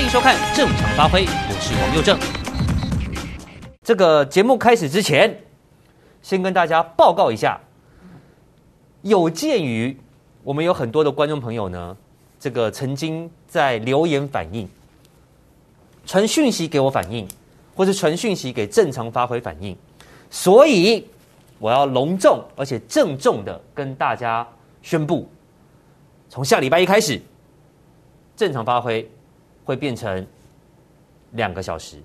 欢迎收看《正常发挥》，我是王又正。这个节目开始之前，先跟大家报告一下，有鉴于我们有很多的观众朋友呢，这个曾经在留言反映、传讯息给我反映，或是传讯息给正常发挥反映，所以我要隆重而且郑重的跟大家宣布，从下礼拜一开始，正常发挥会变成两个小时，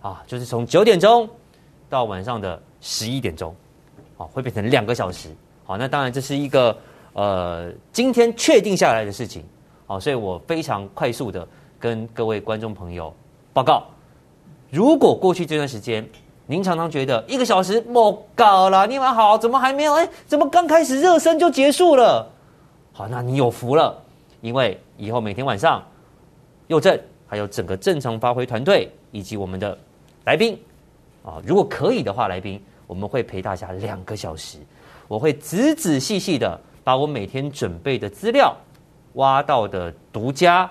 啊，就是从九点钟到晚上的十一点钟，啊，会变成两个小时。好，那当然这是一个呃今天确定下来的事情，好，所以我非常快速的跟各位观众朋友报告，如果过去这段时间您常常觉得一个小时莫搞了，你们好，怎么还没有？哎，怎么刚开始热身就结束了？好，那你有福了，因为以后每天晚上。又正，还有整个正常发挥团队以及我们的来宾啊，如果可以的话，来宾我们会陪大家两个小时，我会仔仔细细的把我每天准备的资料、挖到的独家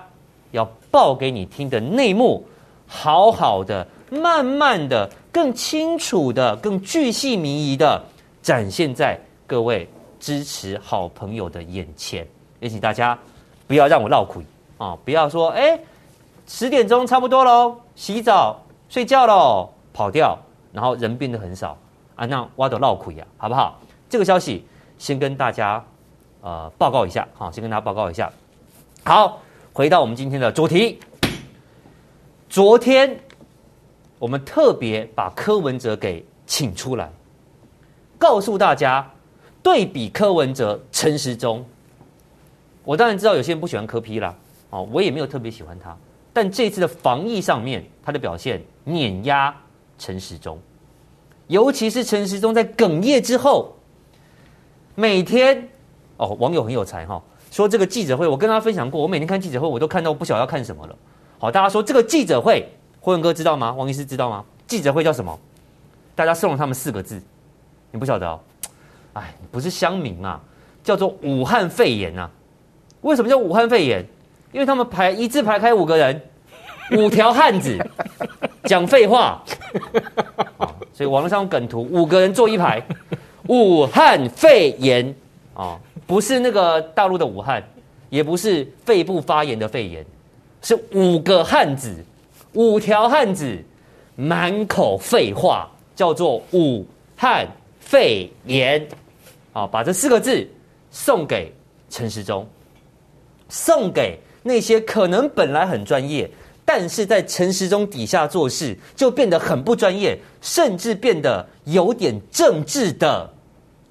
要报给你听的内幕，好好的、慢慢的、更清楚的、更具细靡遗的展现在各位支持好朋友的眼前，也请大家不要让我落亏。啊、不要说哎，十点钟差不多喽，洗澡睡觉喽，跑掉，然后人变得很少啊，那挖的闹亏呀，好不好？这个消息先跟大家呃报告一下，好，先跟大家报告一下。好，回到我们今天的主题，昨天我们特别把柯文哲给请出来，告诉大家对比柯文哲、陈时中，我当然知道有些人不喜欢柯 P 啦。哦，我也没有特别喜欢他，但这次的防疫上面，他的表现碾压陈时中，尤其是陈时中在哽咽之后，每天哦，网友很有才哈、说这个记者会，我跟他分享过，我每天看记者会，我都看到不晓得要看什么了。好，大家说这个记者会，辉文哥知道吗？王医师知道吗？记者会叫什么？大家送了他们四个字，你不晓得哦？哎，不是乡民啊，叫做武汉肺炎啊。为什么叫武汉肺炎？因为他们排一字排开五个人，五条汉子讲废话，所以网络上梗图五个人坐一排，武汉肺炎啊，不是那个大陆的武汉，也不是肺部发炎的肺炎，是五个汉子，五条汉子满口废话，叫做武汉肺炎，啊，把这四个字送给陈时中，送给。那些可能本来很专业，但是在陈时中底下做事就变得很不专业，甚至变得有点政治的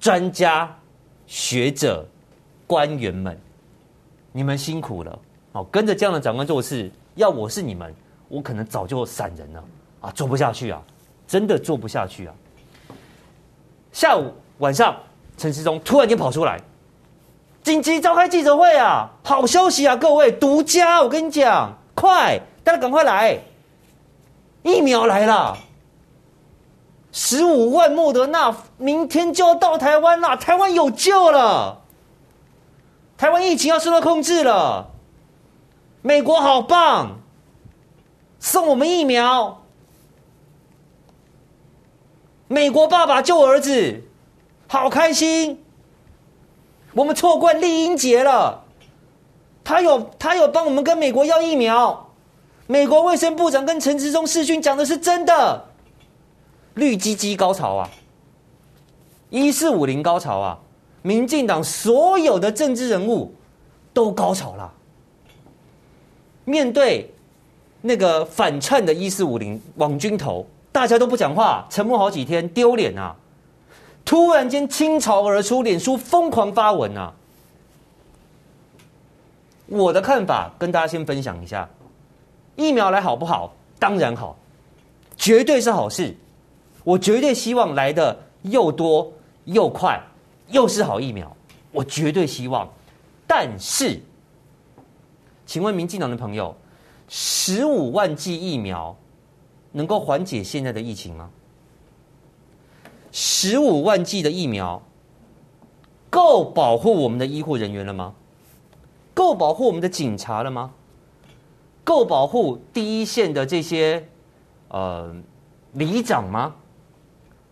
专家学者官员们，你们辛苦了！哦，跟着这样的长官做事，要我是你们，我可能早就散人了啊，做不下去啊，真的做不下去啊！下午晚上，陈时中突然间跑出来。紧急召开记者会啊！好消息啊，各位，独家！我跟你讲，快，大家赶快来！疫苗来了，十五万莫德纳，明天就要到台湾了，台湾有救了，台湾疫情要受到控制了，美国好棒，送我们疫苗，美国爸爸救儿子，好开心。我们错怪丽英杰了，他有他有帮我们跟美国要疫苗，美国卫生部长跟陈时中视讯讲的是真的，绿鸡鸡高潮啊，一四五零高潮啊，民进党所有的政治人物都高潮了，面对那个反串的一四五零网军头，大家都不讲话，沉默好几天，丢脸啊！突然间倾巢而出，脸书疯狂发文啊！我的看法跟大家先分享一下，疫苗来好不好？当然好，绝对是好事。我绝对希望来的又多又快，又是好疫苗。我绝对希望。但是，请问民进党的朋友，十五万剂疫苗能够缓解现在的疫情吗？十五万剂的疫苗够保护我们的医护人员了吗？够保护我们的警察了吗？够保护第一线的这些呃里长吗？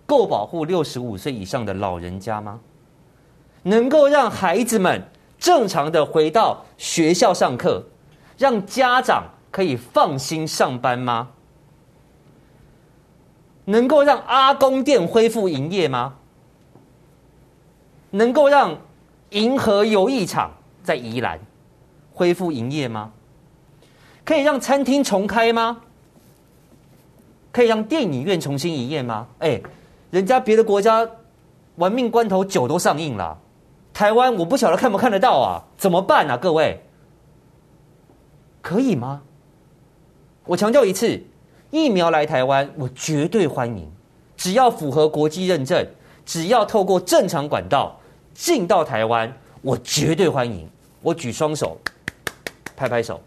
够保护六十五岁以上的老人家吗？能够让孩子们正常的回到学校上课，让家长可以放心上班吗？能够让阿公店恢复营业吗？能够让银河游艺场在宜兰恢复营业吗？可以让餐厅重开吗？可以让电影院重新营业吗？哎，人家别的国家玩命关头酒都上映了，台湾我不晓得看不看得到啊？怎么办啊？各位，可以吗？我强调一次。疫苗来台湾，我绝对欢迎。只要符合国际认证，只要透过正常管道进到台湾，我绝对欢迎。我举双手，拍拍手。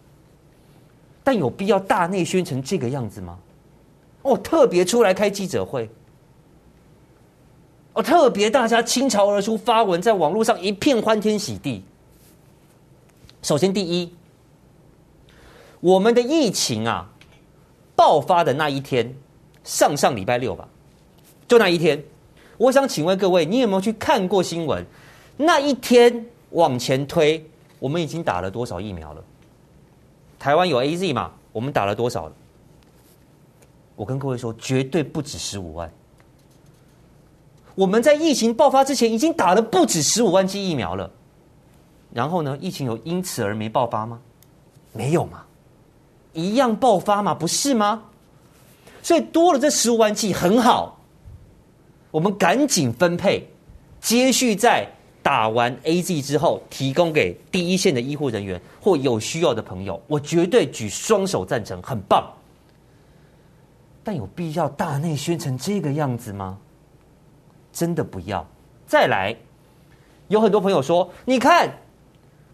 但有必要大内宣成这个样子吗？哦，特别出来开记者会，哦，特别大家倾巢而出发文，在网络上一片欢天喜地。首先，第一，我们的疫情啊。爆发的那一天，上上礼拜六吧，就那一天，我想请问各位，你有没有去看过新闻？那一天往前推，我们已经打了多少疫苗了？台湾有 AZ 嘛？我们打了多少了？我跟各位说，绝对不止十五万。我们在疫情爆发之前已经打了不止十五万剂疫苗了。然后呢，疫情有因此而没爆发吗？没有嘛。一样爆发嘛，不是吗？所以多了这十五万剂很好，我们赶紧分配，接续在打完 AZ 之后，提供给第一线的医护人员或有需要的朋友，我绝对举双手赞成，很棒。但有必要大内宣成这个样子吗？真的不要。再来，有很多朋友说，你看，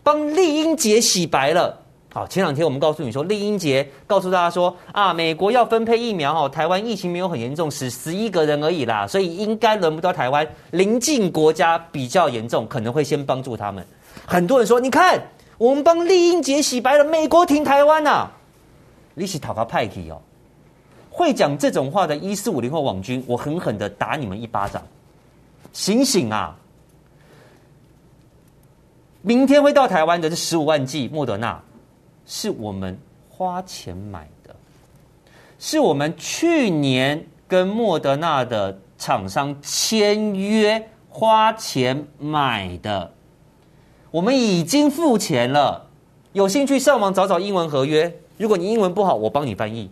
帮丽英姐洗白了。好，前两天我们告诉你说，丽英杰告诉大家说啊，美国要分配疫苗哦，台湾疫情没有很严重，死十一个人而已啦，所以应该轮不到台湾，邻近国家比较严重，可能会先帮助他们。很多人说，你看我们帮丽英杰洗白了，美国停台湾呐、啊，你是讨个派系哦，会讲这种话的一四五零后网军，我狠狠的打你们一巴掌，醒醒啊！明天会到台湾的这十五万剂莫德纳。是我们花钱买的，是我们去年跟莫德纳的厂商签约花钱买的，我们已经付钱了。有兴趣上网找找英文合约，如果你英文不好，我帮你翻译。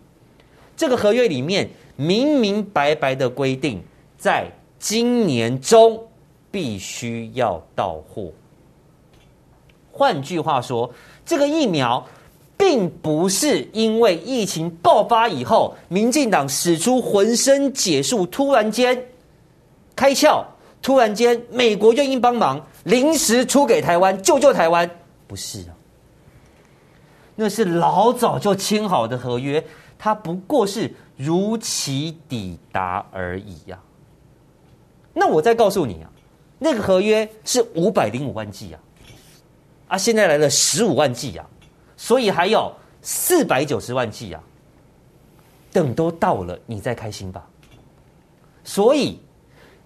这个合约里面明明白白的规定，在今年中必须要到货。换句话说，这个疫苗。并不是因为疫情爆发以后，民进党使出浑身解数，突然间开窍，突然间美国愿意帮忙，临时出给台湾救救台湾，不是啊，那是老早就签好的合约，它不过是如期抵达而已呀。那我再告诉你啊，那个合约是五百零五万剂啊，啊，现在来了十五万剂啊。所以还有四百九十万剂啊，等都到了，你再开心吧。所以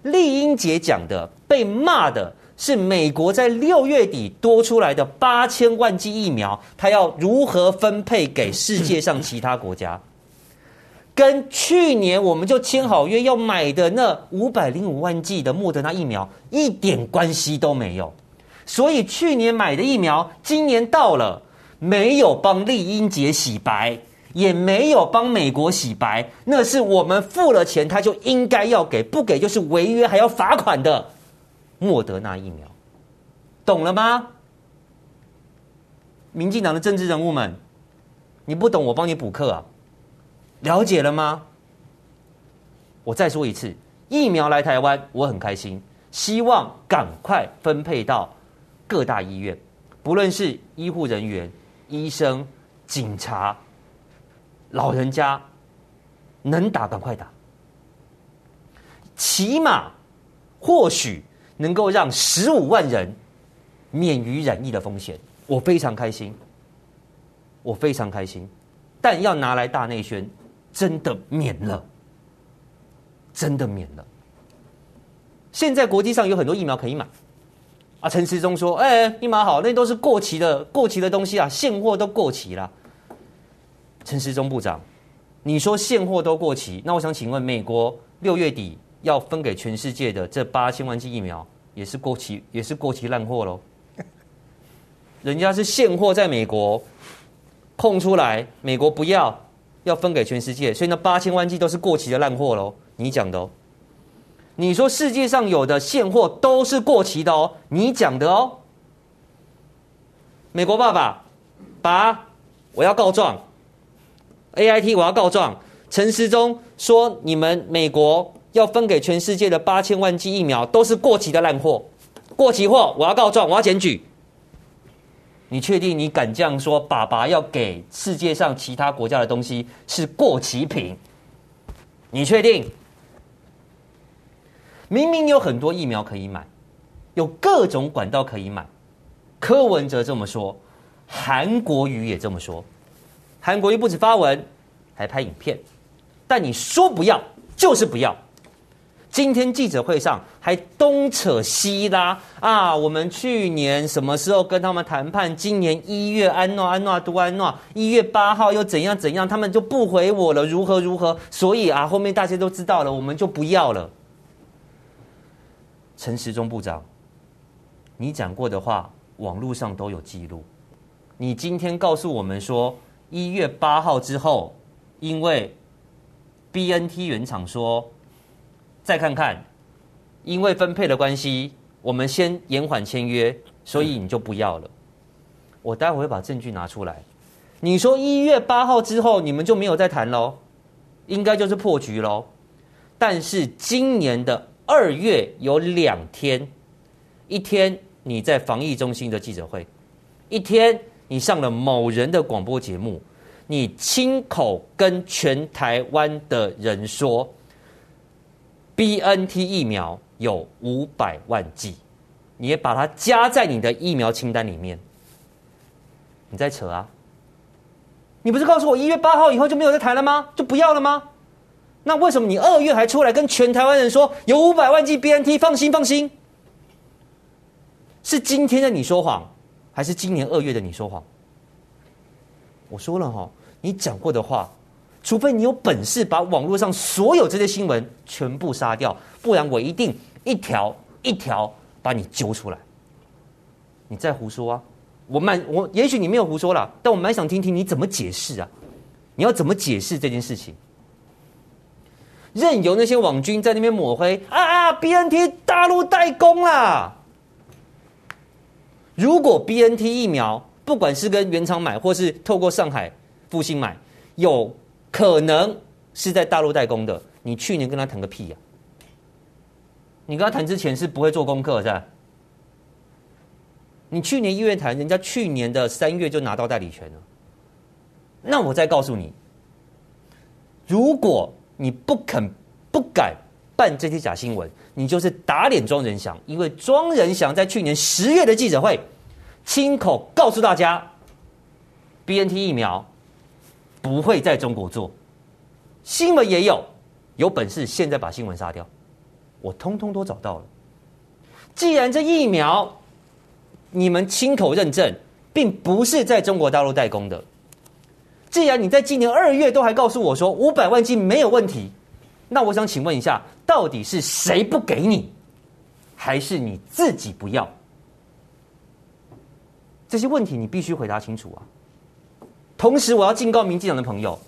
丽英姐讲的被骂的是美国在六月底多出来的八千万剂疫苗，它要如何分配给世界上其他国家？跟去年我们就签好约要买的那五百零五万剂的莫德纳疫苗一点关系都没有。所以去年买的疫苗，今年到了。没有帮丽英姐洗白，也没有帮美国洗白，那是我们付了钱，他就应该要给，不给就是违约，还要罚款的。莫德纳疫苗，懂了吗？民进党的政治人物们，你不懂，我帮你补课啊。了解了吗？我再说一次，疫苗来台湾，我很开心，希望赶快分配到各大医院，不论是医护人员。医生、警察、老人家能打赶快打，起码或许能够让十五万人免于染疫的风险。我非常开心，我非常开心。但要拿来大内宣，真的免了，真的免了。现在国际上有很多疫苗可以买，啊，陈时中说：“哎，你买好，那都是过期的，过期的东西啊，现货都过期了。”陈时中部长，你说现货都过期，那我想请问，美国六月底要分给全世界的这八千万剂疫苗，也是过期，也是过期烂货喽？人家是现货在美国空出来，美国不要，要分给全世界，所以那八千万剂都是过期的烂货喽？你讲的哦？你说世界上有的现货都是过期的哦？你讲的哦？美国爸爸，爸，我要告状。A I T，我要告状。陈时中说，你们美国要分给全世界的八千万剂疫苗都是过期的烂货，过期货，我要告状，我要检举。你确定你敢这样说？爸爸要给世界上其他国家的东西是过期品？你确定？明明有很多疫苗可以买，有各种管道可以买。柯文哲这么说，韩国瑜也这么说。韩国瑜不止发文，还拍影片，但你说不要就是不要。今天记者会上还东扯西拉啊！我们去年什么时候跟他们谈判？今年一月安诺安诺都安诺，一月八号又怎样怎样？他们就不回我了，如何如何？所以啊，后面大家都知道了，我们就不要了。陈时中部长，你讲过的话，网络上都有记录。你今天告诉我们说。一月八号之后，因为 BNT 原厂说再看看，因为分配的关系，我们先延缓签约，所以你就不要了。我待会会把证据拿出来。你说一月八号之后你们就没有再谈喽？应该就是破局喽。但是今年的二月有两天，一天你在防疫中心的记者会，一天。你上了某人的广播节目，你亲口跟全台湾的人说，BNT 疫苗有五百万剂，你也把它加在你的疫苗清单里面。你在扯啊？你不是告诉我一月八号以后就没有再谈了吗？就不要了吗？那为什么你二月还出来跟全台湾人说有五百万剂 BNT？放心放心，是今天的你说谎。还是今年二月的你说谎？我说了哈，你讲过的话，除非你有本事把网络上所有这些新闻全部杀掉，不然我一定一条一条把你揪出来。你再胡说啊！我蛮我也许你没有胡说啦，但我蛮想听听你怎么解释啊？你要怎么解释这件事情？任由那些网军在那边抹黑啊啊！BNT 大陆代工啦！如果 BNT 疫苗不管是跟原厂买，或是透过上海复兴买，有可能是在大陆代工的，你去年跟他谈个屁呀、啊！你跟他谈之前是不会做功课是吧？你去年一月谈，人家去年的三月就拿到代理权了。那我再告诉你，如果你不肯、不敢办这些假新闻，你就是打脸庄人祥，因为庄人祥在去年十月的记者会，亲口告诉大家，BNT 疫苗不会在中国做，新闻也有，有本事现在把新闻杀掉，我通通都找到了。既然这疫苗你们亲口认证，并不是在中国大陆代工的，既然你在今年二月都还告诉我说五百万剂没有问题。那我想请问一下，到底是谁不给你，还是你自己不要？这些问题你必须回答清楚啊！同时，我要警告民进党的朋友，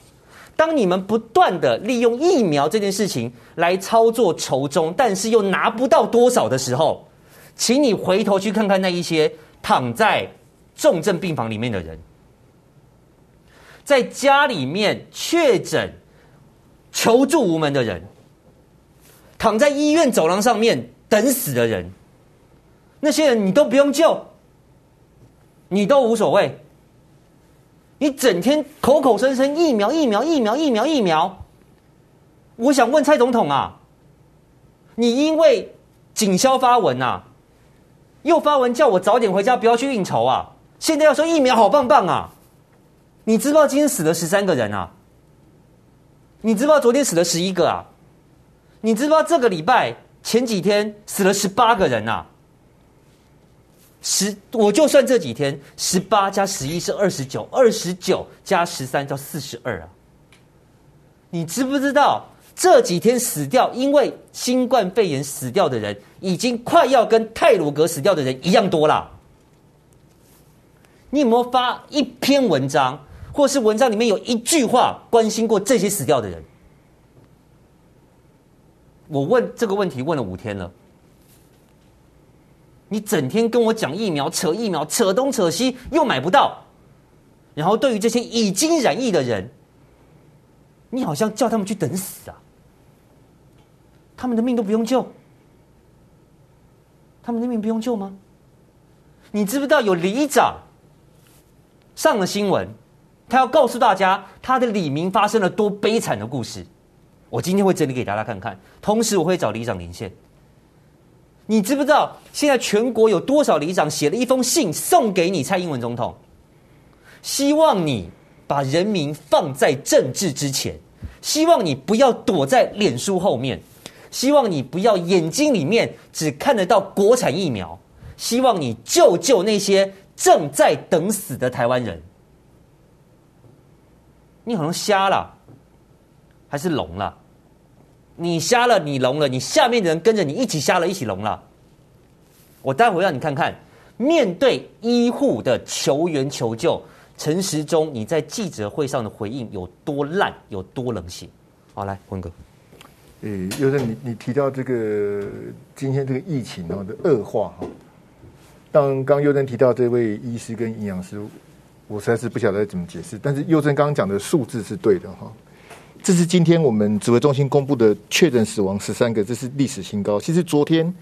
当你们不断的利用疫苗这件事情来操作仇中，但是又拿不到多少的时候，请你回头去看看那一些躺在重症病房里面的人，在家里面确诊。求助无门的人，躺在医院走廊上面等死的人，那些人你都不用救，你都无所谓。你整天口口声声疫苗疫苗疫苗疫苗疫苗，我想问蔡总统啊，你因为警消发文啊，又发文叫我早点回家，不要去应酬啊，现在要说疫苗好棒棒啊，你知不知道今天死了十三个人啊？你知不知道昨天死了十一个啊？你知不知道这个礼拜前几天死了十八个人啊？十，我就算这几天十八加十一是二十九，二十九加十三叫四十二啊。你知不知道这几天死掉因为新冠肺炎死掉的人，已经快要跟泰鲁阁死掉的人一样多了？你有没有发一篇文章？或是文章里面有一句话关心过这些死掉的人，我问这个问题问了五天了。你整天跟我讲疫苗，扯疫苗，扯东扯西，又买不到。然后对于这些已经染疫的人，你好像叫他们去等死啊？他们的命都不用救？他们的命不用救吗？你知不知道有里长上了新闻？他要告诉大家，他的里民发生了多悲惨的故事。我今天会整理给大家看看，同时我会找里长连线。你知不知道，现在全国有多少里长写了一封信送给你蔡英文总统，希望你把人民放在政治之前，希望你不要躲在脸书后面，希望你不要眼睛里面只看得到国产疫苗，希望你救救那些正在等死的台湾人。你可能瞎了，还是聋了？你瞎了，你聋了，你下面的人跟着你一起瞎了，一起聋了。我待会让你看看，面对医护的求援求救，陈时中你在记者会上的回应有多烂，有多冷血。好，来文哥。诶，又是你你提到这个今天这个疫情哦的恶化哈，当刚又正提到这位医师跟营养师。我实在是不晓得怎么解释，但是佑正刚刚讲的数字是对的哈。这是今天我们指挥中心公布的确诊死亡十三个，这是历史新高。其实昨天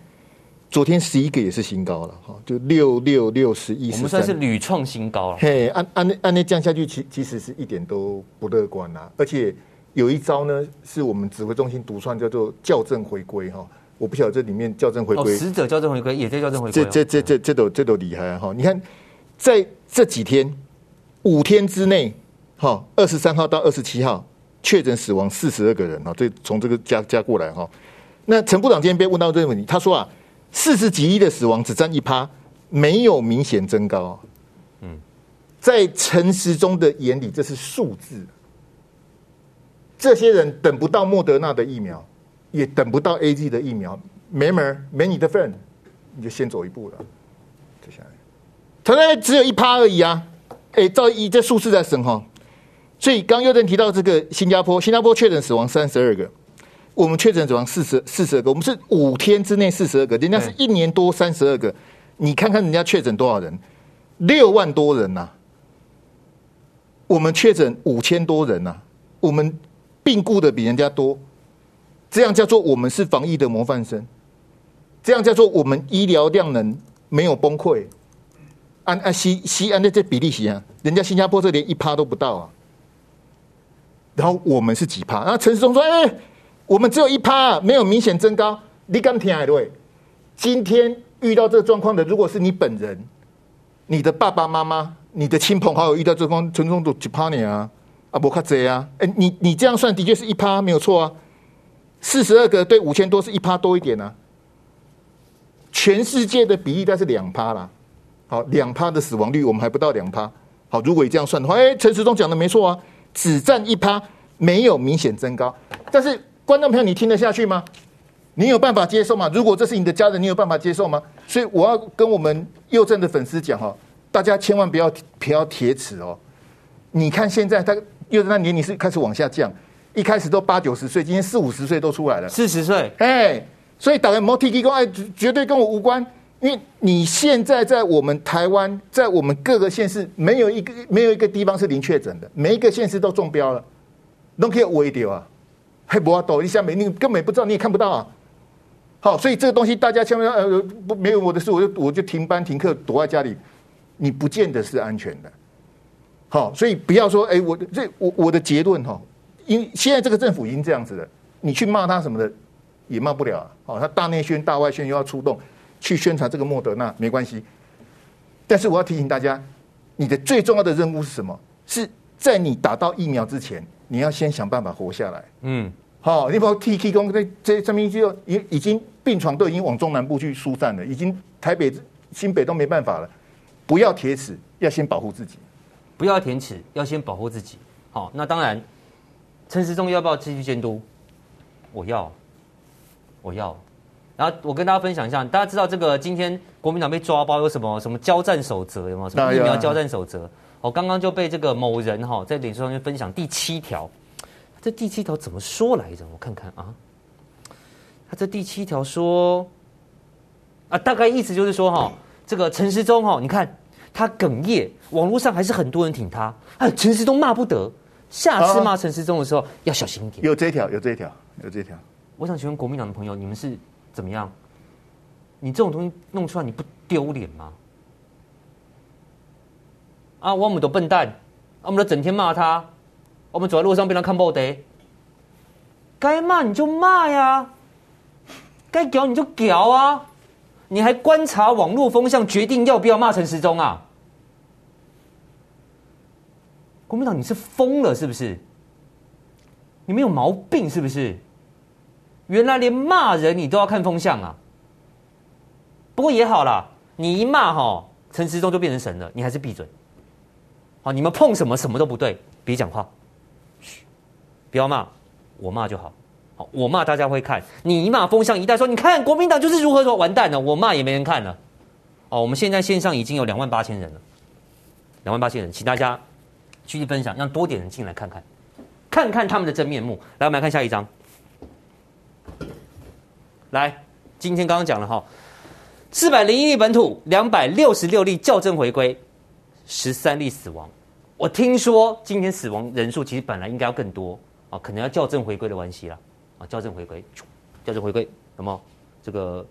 昨天十一个也是新高了哈，就六六六十一，我们算是屡创新高了。嘿，按按按那降下去，其其实是一点都不乐观呐。而且有一招呢，是我们指挥中心独创，叫做校正回归哈。我不晓得这里面校正回归，死者校正回归也在校正回归，这这这这这都这都厉害哈。你看在这几天。五天之内，哈，二十三号到二十七号确诊死亡四十二个人啊，这从这个加加过来哈。那陈部长今天被问到这个问题，他说啊，四十几亿的死亡只占一趴，没有明显增高。嗯，在陈时中的眼里，这是数字。这些人等不到莫德纳的疫苗，也等不到 A G 的疫苗，没门没你的份，你就先走一步了。接下来，他那只有一趴而已啊。哎，照以这数字在升哈，所以刚又正提到这个新加坡，新加坡确诊死亡三十二个，我们确诊死亡四十四十二个，我们是五天之内四十二个，人家是一年多三十二个，你看看人家确诊多少人，六万多人呐、啊，我们确诊五千多人呐、啊，我们病故的比人家多，这样叫做我们是防疫的模范生，这样叫做我们医疗量能没有崩溃。按按西西安的这比例是啊，人家新加坡这连一趴都不到啊，然后我们是几趴？然后陈世忠说：“哎，我们只有一趴，啊没有明显增高。”你敢听对？今天遇到这个状况的，如果是你本人、你的爸爸妈妈、你的亲朋好友遇到这种陈时中都几趴你啊？啊，不卡贼啊！哎，你你这样算的确是一趴，没有错啊。四十二个对五千多是一趴多一点啊。全世界的比例大概是两趴啦。好，两趴的死亡率，我们还不到两趴。好，如果你这样算的话，哎，陈时中讲的没错啊，只占一趴，没有明显增高。但是观众朋友，你听得下去吗？你有办法接受吗？如果这是你的家人，你有办法接受吗？所以我要跟我们佑正的粉丝讲哦，大家千万不要不要铁齿哦。你看现在他右正那年龄是开始往下降，一开始都八九十岁，今天四五十岁都出来了，四十岁，哎，所以打个摩提提公，哎，绝对跟我无关。因为你现在在我们台湾，在我们各个县市，没有一个没有一个地方是零确诊的，每一个县市都中标了，都可以微掉啊，还不要抖一下，没你根本不知道，你也看不到啊。好，所以这个东西大家千万呃不没有我的事，我就我就停班停课躲在家里，你不见得是安全的。好，所以不要说哎，我这我我的结论哈，因为现在这个政府已经这样子了，你去骂他什么的也骂不了啊。好，他大内宣大外宣又要出动。去宣传这个莫德纳没关系，但是我要提醒大家，你的最重要的任务是什么？是在你打到疫苗之前，你要先想办法活下来。嗯，好，你包括 T K 工这这上面就已已经病床都已经往中南部去疏散了，已经台北、新北都没办法了。不要铁齿，要先保护自己。不要铁齿，要先保护自己。好，那当然，陈时中要不要继续监督？我要，我要。然后我跟大家分享一下，大家知道这个今天国民党被抓包有什么什么交战守则有没有？什么疫苗交战守则？我刚刚就被这个某人哈在脸书上面分享第七条，这第七条怎么说来着？我看看啊，他这第七条说啊，大概意思就是说哈，这个陈时中哈，你看他哽咽，网络上还是很多人挺他，哎，陈时中骂不得，下次骂陈时中的时候要小心一点。有这条，有这条，有这条。我想请问国民党的朋友，你们是？怎么样？你这种东西弄出来，你不丢脸吗？啊，我们都笨蛋，我们都整天骂他，我们走在路上被他看不得，该骂你就骂呀，该屌你就屌啊，你还观察网络风向，决定要不要骂陈时中啊？国民党，你是疯了是不是？你没有毛病是不是？原来连骂人你都要看风向啊！不过也好啦，你一骂哈，陈时中就变成神了，你还是闭嘴。好，你们碰什么什么都不对，别讲话，嘘，不要骂，我骂就好。好，我骂大家会看，你一骂风向一带说，你看国民党就是如何说，完蛋了，我骂也没人看了。哦，我们现在线上已经有两万八千人了，两万八千人，请大家继续分享，让多点人进来看看，看看他们的真面目。来，我们来看下一张。来，今天刚刚讲了哈，四百零一例本土，两百六十六例校正回归，十三例死亡。我听说今天死亡人数其实本来应该要更多啊，可能要校正回归的关系啦啊，校正回归，校正回归，有没有这个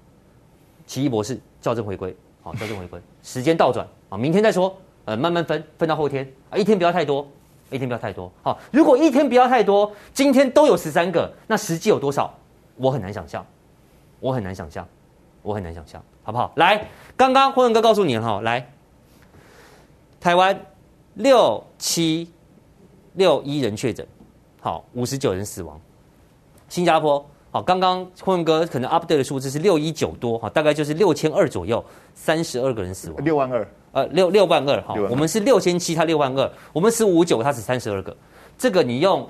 奇异博士校正回归？好，校正回归，时间倒转啊，明天再说，呃，慢慢分，分到后天啊，一天不要太多，一天不要太多。好，如果一天不要太多，今天都有十三个，那实际有多少？我很难想象。我很难想象，我很难想象，好不好？来，刚刚辉文哥告诉你了哈，来，台湾六七六一人确诊，好，五十九人死亡。新加坡，好，刚刚坤文哥可能 update 的数字是六一九多，哈，大概就是六千二左右，三十二个人死亡，六万二，呃，六六万二，哈，我们是六千七，他六万二，我们是五九，他是三十二个，这个你用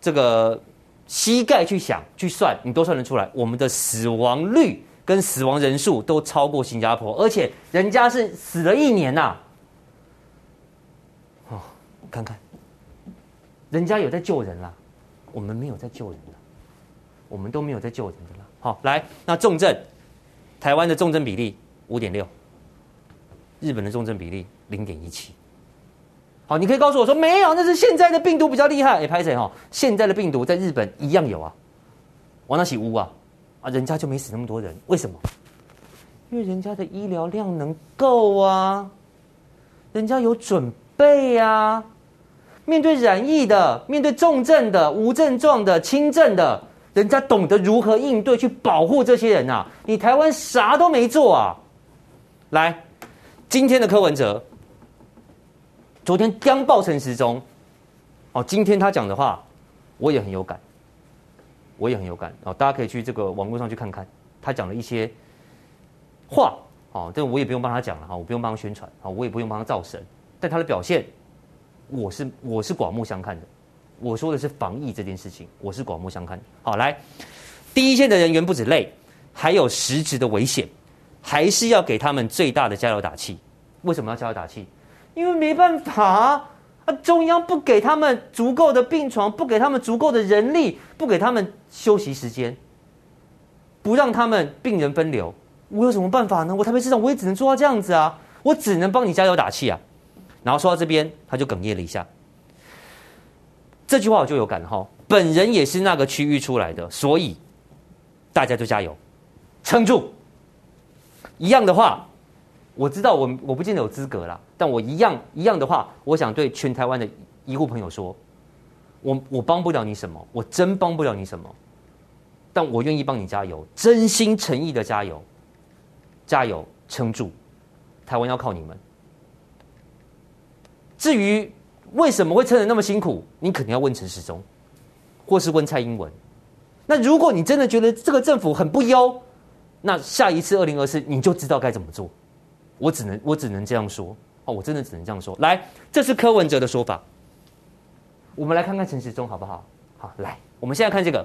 这个。膝盖去想去算，你都算得出来。我们的死亡率跟死亡人数都超过新加坡，而且人家是死了一年呐、哦，看看，人家有在救人啦，我们没有在救人了，我们都没有在救人的啦。好，来，那重症，台湾的重症比例五点六，日本的重症比例零点一七。好，你可以告诉我说没有，那是现在的病毒比较厉害。哎，拍谁哈？现在的病毒在日本一样有啊，往那起屋啊，啊，人家就没死那么多人，为什么？因为人家的医疗量能够啊，人家有准备啊。面对染疫的，面对重症的、无症状的、轻症的，人家懂得如何应对，去保护这些人啊。你台湾啥都没做啊。来，今天的柯文哲。昨天刚爆陈时中，哦，今天他讲的话，我也很有感，我也很有感哦。大家可以去这个网络上去看看，他讲了一些话，哦，这我也不用帮他讲了哈，我不用帮他宣传啊，我也不用帮他造神，但他的表现，我是我是刮目相看的。我说的是防疫这件事情，我是刮目相看。好，来，第一线的人员不止累，还有实质的危险，还是要给他们最大的加油打气。为什么要加油打气？因为没办法啊，中央不给他们足够的病床，不给他们足够的人力，不给他们休息时间，不让他们病人分流，我有什么办法呢？我台北市长我也只能做到这样子啊，我只能帮你加油打气啊。然后说到这边，他就哽咽了一下。这句话我就有感哈，本人也是那个区域出来的，所以大家就加油，撑住。一样的话。我知道我我不见得有资格啦，但我一样一样的话，我想对全台湾的医护朋友说，我我帮不了你什么，我真帮不了你什么，但我愿意帮你加油，真心诚意的加油，加油撑住，台湾要靠你们。至于为什么会撑得那么辛苦？你肯定要问陈时中，或是问蔡英文。那如果你真的觉得这个政府很不优，那下一次二零二四你就知道该怎么做。我只能我只能这样说哦，我真的只能这样说。来，这是柯文哲的说法。我们来看看陈时中好不好？好，来，我们现在看这个。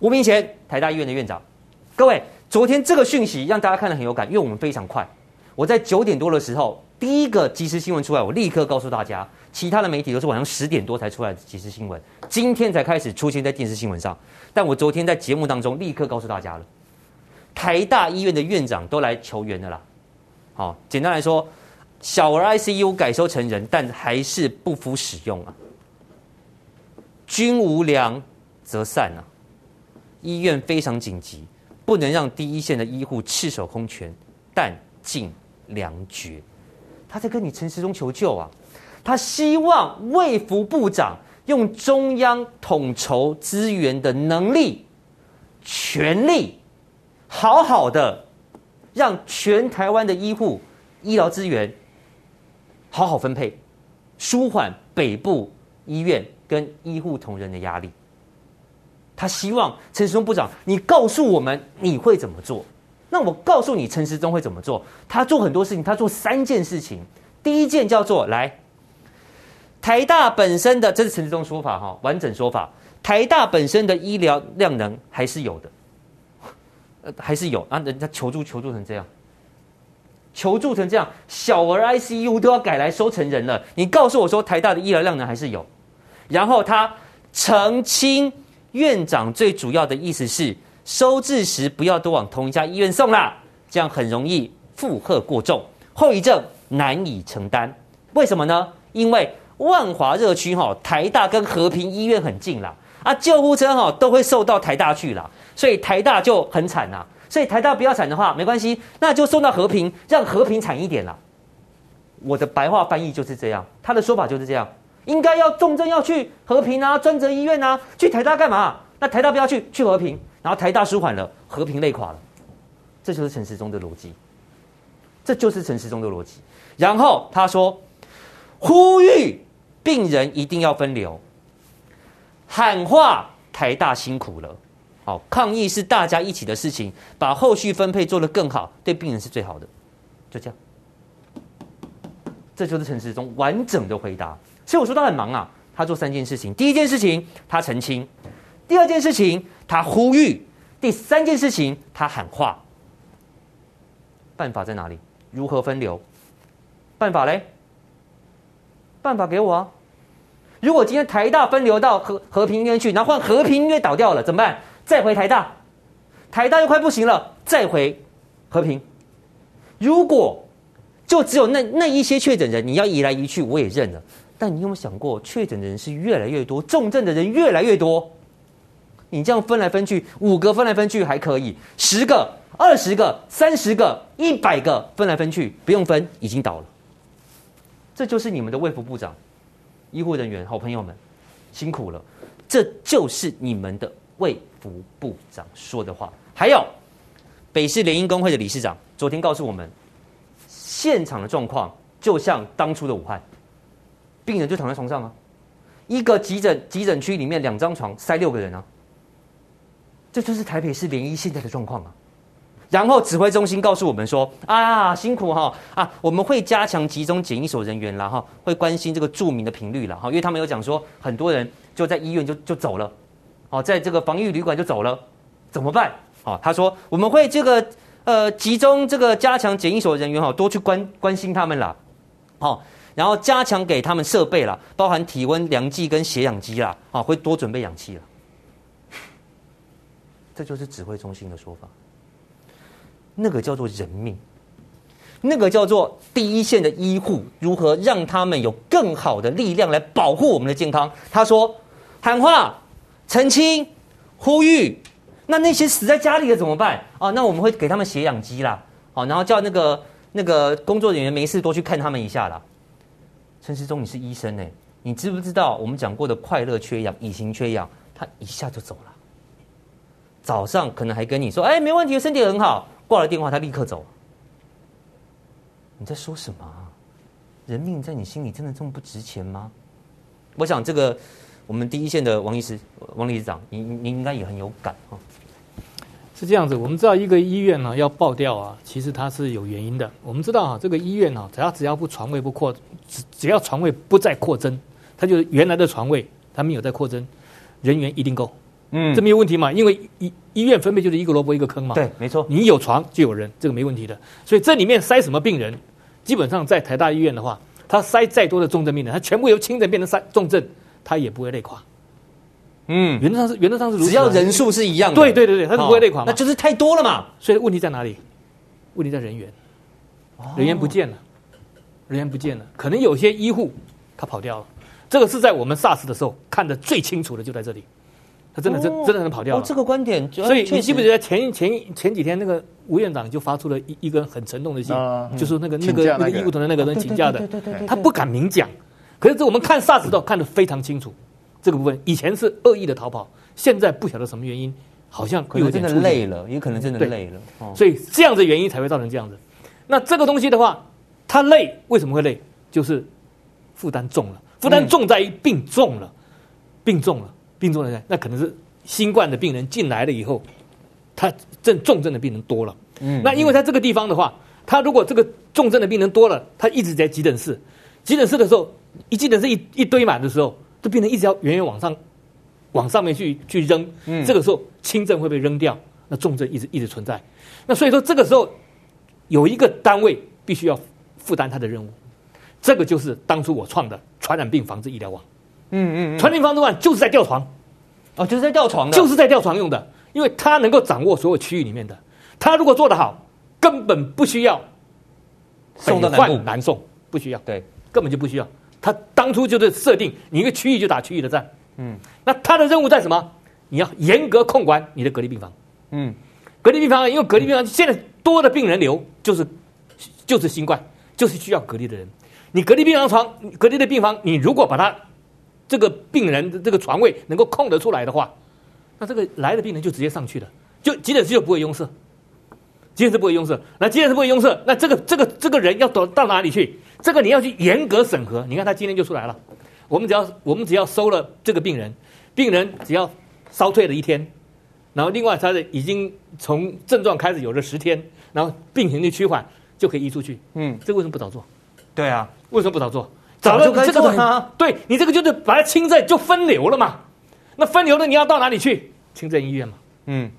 吴明贤，台大医院的院长。各位，昨天这个讯息让大家看得很有感，因为我们非常快。我在九点多的时候，第一个即时新闻出来，我立刻告诉大家。其他的媒体都是晚上十点多才出来的即时新闻，今天才开始出现在电视新闻上。但我昨天在节目当中立刻告诉大家了，台大医院的院长都来求援的啦。好，简单来说，小儿 ICU 改收成人，但还是不敷使用啊。军无粮则散啊，医院非常紧急，不能让第一线的医护赤手空拳，弹尽粮绝。他在跟你陈时中求救啊，他希望卫福部长用中央统筹资源的能力、权力，好好的让全台湾的医护医疗资源好好分配，舒缓北部医院。跟医护同仁的压力，他希望陈时中部长，你告诉我们你会怎么做？那我告诉你，陈时中会怎么做？他做很多事情，他做三件事情。第一件叫做来，台大本身的，这是陈时中说法哈，完整说法，台大本身的医疗量能还是有的，呃，还是有啊，人家求助求助成这样，求助成这样，小儿 ICU 都要改来收成人了，你告诉我说台大的医疗量能还是有。然后他澄清，院长最主要的意思是，收治时不要都往同一家医院送啦，这样很容易负荷过重，后遗症难以承担。为什么呢？因为万华热区哈，台大跟和平医院很近啦，啊，救护车哈都会送到台大去啦，所以台大就很惨呐。所以台大不要惨的话，没关系，那就送到和平，让和平惨一点啦。我的白话翻译就是这样，他的说法就是这样。应该要重症要去和平啊，专责医院啊，去台大干嘛？那台大不要去，去和平，然后台大舒缓了，和平累垮了，这就是陈时中的逻辑，这就是陈时中的逻辑。然后他说，呼吁病人一定要分流，喊话台大辛苦了，好，抗疫是大家一起的事情，把后续分配做得更好，对病人是最好的，就这样，这就是陈时中完整的回答。所以我说他很忙啊，他做三件事情：第一件事情他澄清；第二件事情他呼吁；第三件事情他喊话。办法在哪里？如何分流？办法嘞？办法给我啊！如果今天台大分流到和和平医院去，然后换和平医院倒掉了，怎么办？再回台大，台大又快不行了，再回和平。如果就只有那那一些确诊人，你要移来移去，我也认了。但你有没有想过，确诊的人是越来越多，重症的人越来越多？你这样分来分去，五个分来分去还可以，十个、二十个、三十个、一百个分来分去，不用分，已经倒了。这就是你们的卫福部长、医护人员、好朋友们辛苦了。这就是你们的卫福部长说的话。还有，北市联医工会的理事长昨天告诉我们，现场的状况就像当初的武汉。病人就躺在床上啊，一个急诊急诊区里面两张床塞六个人啊，这就是台北市联医现在的状况啊。然后指挥中心告诉我们说啊，辛苦哈啊，我们会加强集中检疫所人员，然后会关心这个著名的频率了哈，因为他们有讲说很多人就在医院就就走了，哦，在这个防疫旅馆就走了，怎么办？哦，他说我们会这个呃集中这个加强检疫所人员哈，多去关关心他们啦，好。然后加强给他们设备了，包含体温量计跟血氧机啦，啊，会多准备氧气了。这就是指挥中心的说法。那个叫做人命，那个叫做第一线的医护如何让他们有更好的力量来保护我们的健康。他说喊话、澄清、呼吁，那那些死在家里的怎么办？啊，那我们会给他们血氧机啦，好，然后叫那个那个工作人员没事多去看他们一下啦。陈世忠，你是医生哎，你知不知道我们讲过的快乐缺氧、乙型缺氧，他一下就走了。早上可能还跟你说，哎，没问题，身体很好。挂了电话，他立刻走。你在说什么？人命在你心里真的这么不值钱吗？我想这个我们第一线的王医师、王理事长，您您应该也很有感哈。是这样子，我们知道一个医院呢要爆掉啊，其实它是有原因的。我们知道啊，这个医院啊，只要只要不床位不扩，只只要床位不再扩增，它就是原来的床位，它没有在扩增，人员一定够。嗯，这没有问题嘛？因为医医院分配就是一个萝卜一个坑嘛。对，没错。你有床就有人，这个没问题的。所以这里面塞什么病人，基本上在台大医院的话，他塞再多的重症病人，他全部由轻症变成塞重症，他也不会累垮。嗯，原则上是原则上是如此，只要人数是一样的。对对对对，他是不会累垮，那就是太多了嘛。所以问题在哪里？问题在人员，人员不见了，人员不见了，可能有些医护他跑掉了。这个是在我们 SARS 的时候看的最清楚的，就在这里。他真的真真的能跑掉了。哦，这个观点，所以你记不记得前前前几天那个吴院长就发出了一一个很沉重的信，就是那个那个那个医务团的那个人请假的，他不敢明讲。可是这我们看 SARS 都看得非常清楚，这个部分以前是恶意的逃跑，现在不晓得什么原因，好像有点真的累了，也可能真的累了。所以这样的原因才会造成这样子。那这个东西的话，他累为什么会累？就是负担重了，负担重在于病重了，病重了。病重的人，那可能是新冠的病人进来了以后，他症重症的病人多了。嗯，那因为在这个地方的话，他如果这个重症的病人多了，他一直在急诊室，急诊室的时候，一急诊室一一堆满的时候，这病人一直要远远往上，往上面去去扔。嗯，这个时候轻症会被扔掉，那重症一直一直存在。那所以说这个时候有一个单位必须要负担他的任务，这个就是当初我创的传染病防治医疗网。嗯嗯，传染病防治网就是在吊床，哦，就是在吊床的，就是在吊床用的，因为它能够掌握所有区域里面的。它如果做得好，根本不需要。送到南部。南送，不需要，对，根本就不需要。他当初就是设定你一个区域就打区域的战，嗯，那他的任务在什么？你要严格控管你的隔离病房，嗯，隔离病房，因为隔离病房现在多的病人流就是就是新冠，就是需要隔离的人。你隔离病房床，隔离的病房，你如果把它这个病人的这个床位能够空得出来的话，那这个来的病人就直接上去了，就急诊室就不会拥塞，急诊室不会拥塞。那急诊室不会拥塞，那这个这个这个人要到到哪里去？这个你要去严格审核。你看他今天就出来了，我们只要我们只要收了这个病人，病人只要烧退了一天，然后另外他的已经从症状开始有了十天，然后病情就趋缓，就可以移出去。嗯，这个为什么不早做？对啊，为什么不早做？早就这个很对你这个就是把它轻症就分流了嘛。那分流了你要到哪里去？轻症医院嘛。嗯，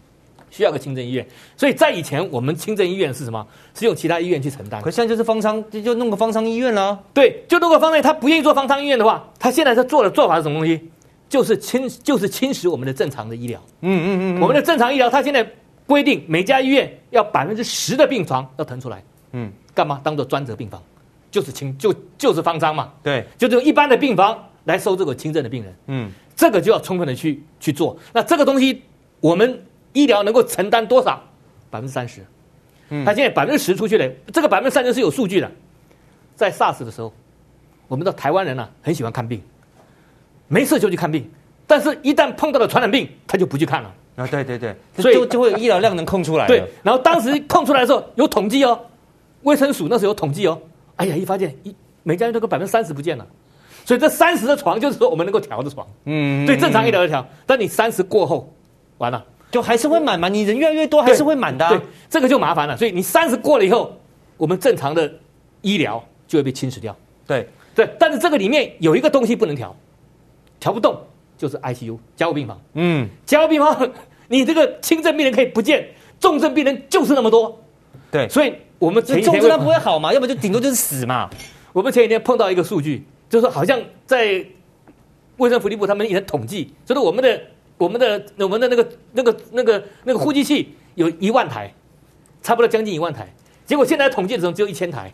需要个轻症医院。所以在以前我们轻症医院是什么？是用其他医院去承担。可现在就是方舱，就就弄个方舱医院了。对，就弄个方舱。他不愿意做方舱医院的话，他现在他做的做法是什么东西？就是侵，就是侵蚀我们的正常的医疗。嗯嗯嗯。我们的正常医疗，他现在规定每家医院要百分之十的病床要腾出来。嗯，干嘛？当做专责病房。就是轻就就是方舱嘛，对，就这种一般的病房来收这个轻症的病人，嗯，这个就要充分的去去做。那这个东西我们医疗能够承担多少？百分之三十，嗯，他现在百分之十出去了，这个百分之三十是有数据的。在 SARS 的时候，我们的台湾人呢、啊、很喜欢看病，没事就去看病，但是一旦碰到了传染病，他就不去看了。啊，对对对，所以就就会有医疗量能空出来。对，然后当时空出来的时候有统计哦，卫生署那时候有统计哦。哎呀，一发现一每家人都个百分之三十不见了，所以这三十的床就是说我们能够调的床，嗯，对，正常医疗的调。但你三十过后，完了就还是会满嘛，你人越来越多还是会满的、啊对，对，这个就麻烦了。所以你三十过了以后，我们正常的医疗就会被侵蚀掉。对对，但是这个里面有一个东西不能调，调不动，就是 ICU 加护病房。嗯，加护病房，你这个轻症病人可以不见，重症病人就是那么多。对，所以。我们前几天重症不会好嘛？要不就顶多就是死嘛。我们前几天碰到一个数据，就是好像在卫生福利部他们也在统计，就是我们的我们的我们的那个那个那个那个呼吸器有一万台，差不多将近一万台。结果现在统计的时候只有一千台，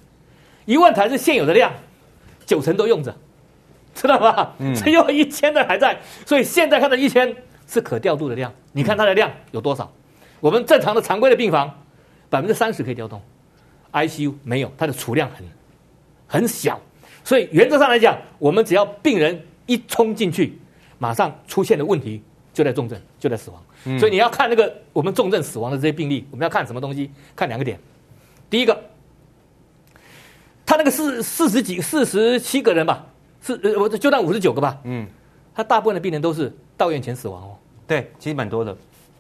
一万台是现有的量，九成都用着，知道吧？嗯。只有一千的还在，所以现在看到一千是可调度的量。你看它的量有多少？我们正常的常规的病房百分之三十可以调动。ICU 没有，它的储量很很小，所以原则上来讲，我们只要病人一冲进去，马上出现的问题就在重症，就在死亡。嗯、所以你要看那个我们重症死亡的这些病例，我们要看什么东西？看两个点。第一个，他那个四四十几、四十七个人吧，四呃，我就当五十九个吧。嗯，他大部分的病人都是到院前死亡哦。对，其实蛮多的。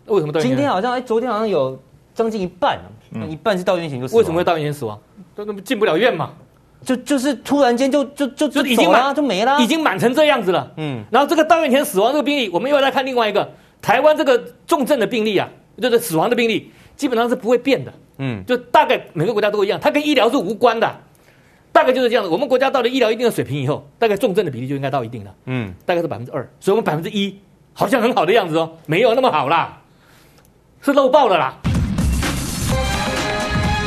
为什么到院？今天好像哎，昨天好像有将近一半，嗯，一半是到院前就死亡。为什么会到院前死亡？都都进不了院嘛。就就是突然间就就就就已经满就没了，已经满成这样子了。嗯，然后这个到院前死亡这个病例，我们又要再看另外一个台湾这个重症的病例啊，就是死亡的病例，基本上是不会变的。嗯，就大概每个国家都一样，它跟医疗是无关的，大概就是这样子。我们国家到了医疗一定的水平以后，大概重症的比例就应该到一定了。嗯，大概是百分之二，所以我们百分之一好像很好的样子哦，没有那么好啦，是漏报了啦。